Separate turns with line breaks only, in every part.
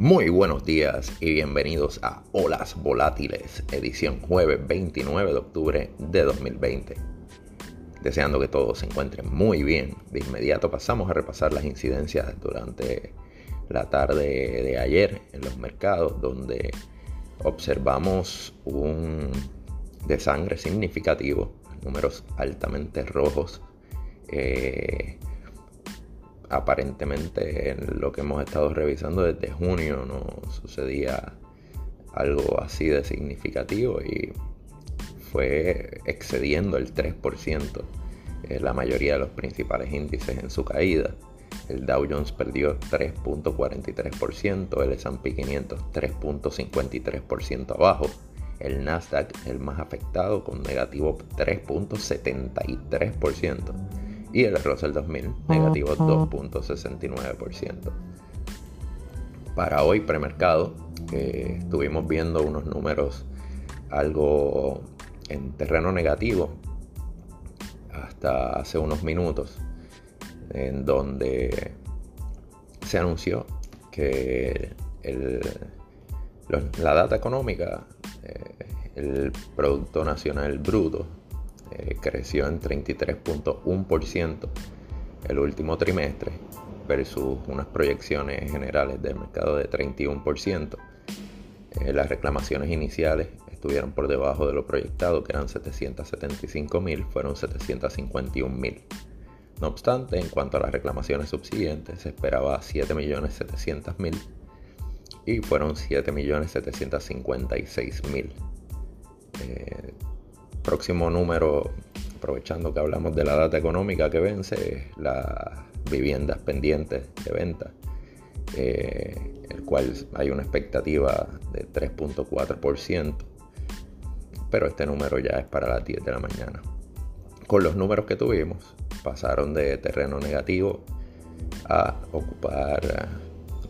Muy buenos días y bienvenidos a Olas Volátiles, edición jueves 29 de octubre de 2020. Deseando que todos se encuentren muy bien, de inmediato pasamos a repasar las incidencias durante la tarde de ayer en los mercados, donde observamos un desangre significativo, números altamente rojos. Eh, aparentemente en lo que hemos estado revisando desde junio no sucedía algo así de significativo y fue excediendo el 3% eh, la mayoría de los principales índices en su caída. El Dow Jones perdió 3.43%, el S&P 500 3.53% abajo, el Nasdaq el más afectado con negativo 3.73% y el Russell 2000 negativo 2.69%. Para hoy premercado eh, estuvimos viendo unos números algo en terreno negativo hasta hace unos minutos en donde se anunció que la data económica, eh, el Producto Nacional Bruto, eh, creció en 33.1% el último trimestre versus unas proyecciones generales del mercado de 31%. Eh, las reclamaciones iniciales estuvieron por debajo de lo proyectado, que eran 775 mil, fueron 751 mil. No obstante, en cuanto a las reclamaciones subsiguientes, se esperaba 7.700.000 y fueron 7.756.000. Eh, próximo número, aprovechando que hablamos de la data económica que vence, las viviendas pendientes de venta, eh, el cual hay una expectativa de 3.4%, pero este número ya es para las 10 de la mañana. Con los números que tuvimos, pasaron de terreno negativo a ocupar,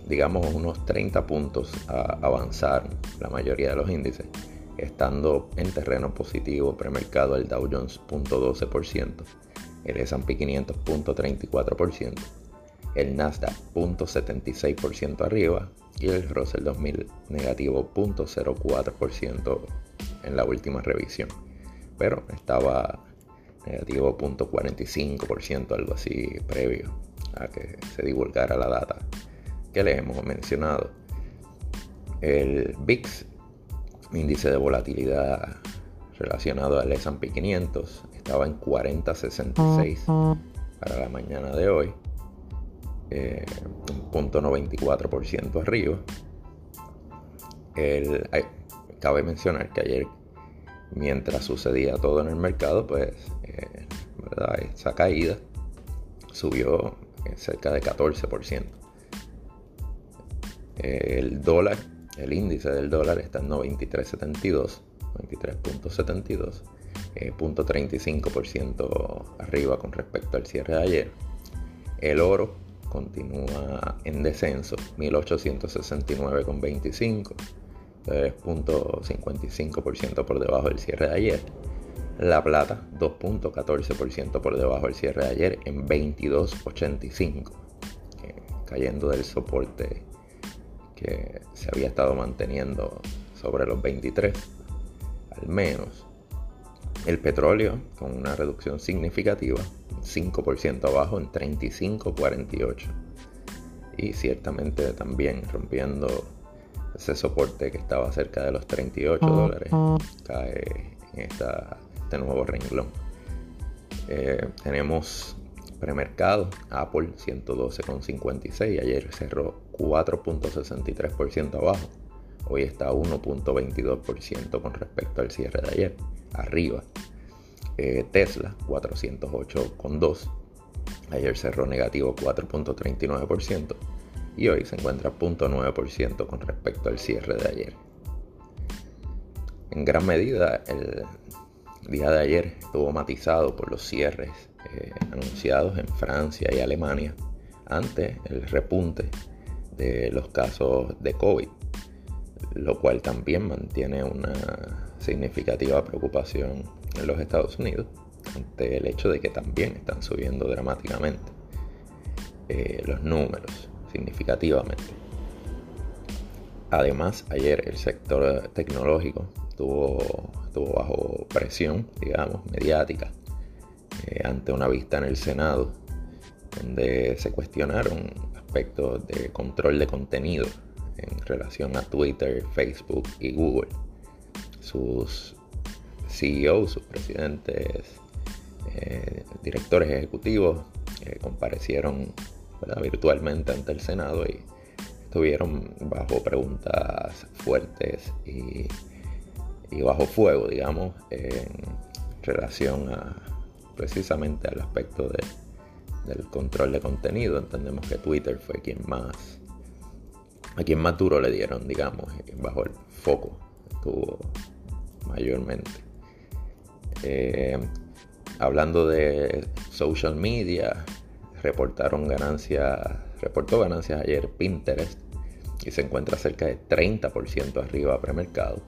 digamos, unos 30 puntos a avanzar la mayoría de los índices estando en terreno positivo premercado el Dow Jones 0.12%, el S&P 500 0.34%, el Nasdaq 0.76% arriba y el Russell 2000 negativo 0.04% en la última revisión. Pero estaba negativo 0.45%, algo así previo a que se divulgara la data que les hemos mencionado. El VIX índice de volatilidad relacionado al S&P 500 estaba en 40.66 para la mañana de hoy, eh, un punto 94% arriba. cabe mencionar que ayer, mientras sucedía todo en el mercado, pues eh, esa caída subió cerca de 14%. El dólar el índice del dólar está en 93.72, 93.72, eh, 0.35% arriba con respecto al cierre de ayer. El oro continúa en descenso, 1869,25, 3.55% por debajo del cierre de ayer. La plata, 2.14% por debajo del cierre de ayer en 22.85, eh, cayendo del soporte que se había estado manteniendo sobre los 23, al menos. El petróleo con una reducción significativa, 5% abajo en 35.48. Y ciertamente también rompiendo ese soporte que estaba cerca de los 38 dólares, cae en este nuevo renglón. Eh, tenemos premercado, Apple 112,56, ayer cerró 4.63% abajo. Hoy está a 1.22% con respecto al cierre de ayer, arriba. Eh, Tesla 408,2. Ayer cerró negativo 4.39% y hoy se encuentra 0.9% con respecto al cierre de ayer. En gran medida el día de ayer estuvo matizado por los cierres eh, anunciados en Francia y Alemania ante el repunte de los casos de COVID, lo cual también mantiene una significativa preocupación en los Estados Unidos ante el hecho de que también están subiendo dramáticamente eh, los números significativamente. Además, ayer el sector tecnológico estuvo, estuvo bajo presión, digamos, mediática, eh, ante una vista en el Senado, donde se cuestionaron aspectos de control de contenido en relación a Twitter, Facebook y Google. Sus CEOs, sus presidentes, eh, directores ejecutivos eh, comparecieron virtualmente ante el Senado y estuvieron bajo preguntas fuertes y, bajo fuego, digamos, en relación a precisamente al aspecto del control de contenido. Entendemos que Twitter fue quien más, a quien más duro le dieron, digamos, bajo el foco estuvo mayormente. Eh, hablando de social media, reportaron ganancias, reportó ganancias ayer Pinterest y se encuentra cerca de 30% arriba a premercado.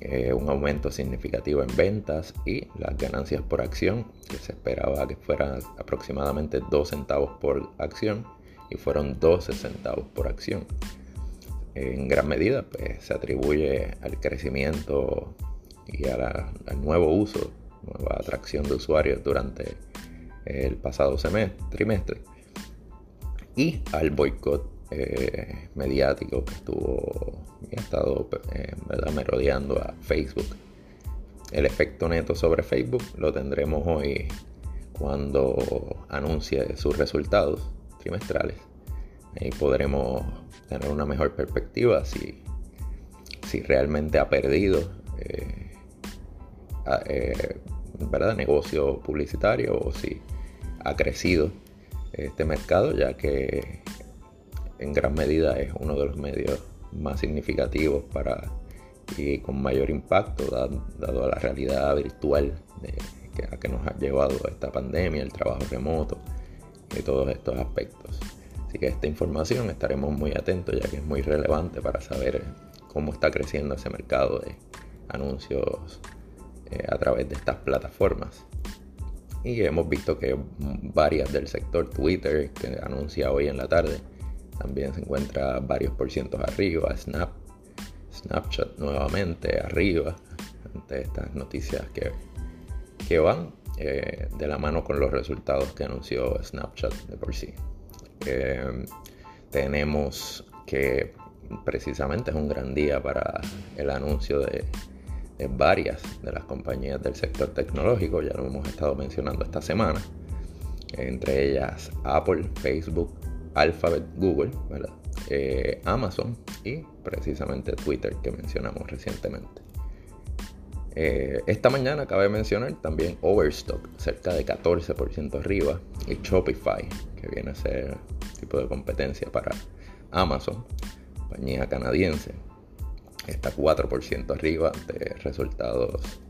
Eh, un aumento significativo en ventas y las ganancias por acción, que se esperaba que fueran aproximadamente 2 centavos por acción y fueron 12 centavos por acción. En gran medida pues, se atribuye al crecimiento y al nuevo uso, nueva atracción de usuarios durante el pasado semestre, trimestre y al boicot eh, mediático que estuvo y ha estado eh, merodeando a Facebook. El efecto neto sobre Facebook lo tendremos hoy cuando anuncie sus resultados trimestrales. Ahí podremos tener una mejor perspectiva si, si realmente ha perdido eh, ¿verdad? negocio publicitario o si ha crecido este mercado, ya que en gran medida es uno de los medios más significativos para y con mayor impacto dado, a la realidad virtual de, que, a que nos ha llevado esta pandemia, el trabajo remoto y todos estos aspectos. Así que esta información estaremos muy atentos ya que es muy relevante para saber cómo está creciendo ese mercado de anuncios eh, a través de estas plataformas. Y hemos visto que varias del sector Twitter, que anuncia hoy en la tarde, también se encuentra varios por cientos arriba. Snap, Snapchat nuevamente arriba ante estas noticias que, que van eh, de la mano con los resultados que anunció Snapchat de por sí. Eh, tenemos que precisamente es un gran día para el anuncio de varias de las compañías del sector tecnológico, ya lo hemos estado mencionando esta semana, entre ellas Apple, Facebook, Alphabet, Google, eh, Amazon y precisamente Twitter que mencionamos recientemente. Eh, esta mañana cabe mencionar también Overstock, cerca de 14% arriba, y Shopify, que viene a ser tipo de competencia para Amazon, compañía canadiense, está 4% arriba de resultados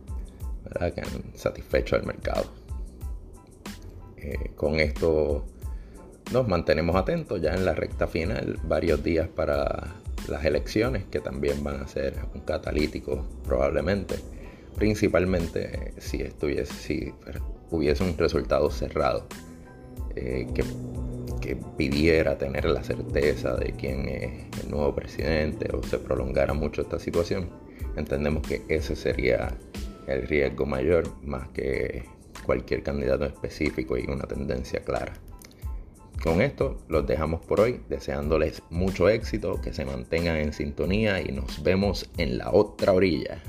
que han satisfecho al mercado. Eh, con esto nos mantenemos atentos ya en la recta final, varios días para las elecciones que también van a ser un catalítico probablemente, principalmente si, estuviese, si hubiese un resultado cerrado eh, que que pidiera tener la certeza de quién es el nuevo presidente o se prolongara mucho esta situación, entendemos que ese sería el riesgo mayor más que cualquier candidato específico y una tendencia clara. Con esto los dejamos por hoy, deseándoles mucho éxito, que se mantengan en sintonía y nos vemos en la otra orilla.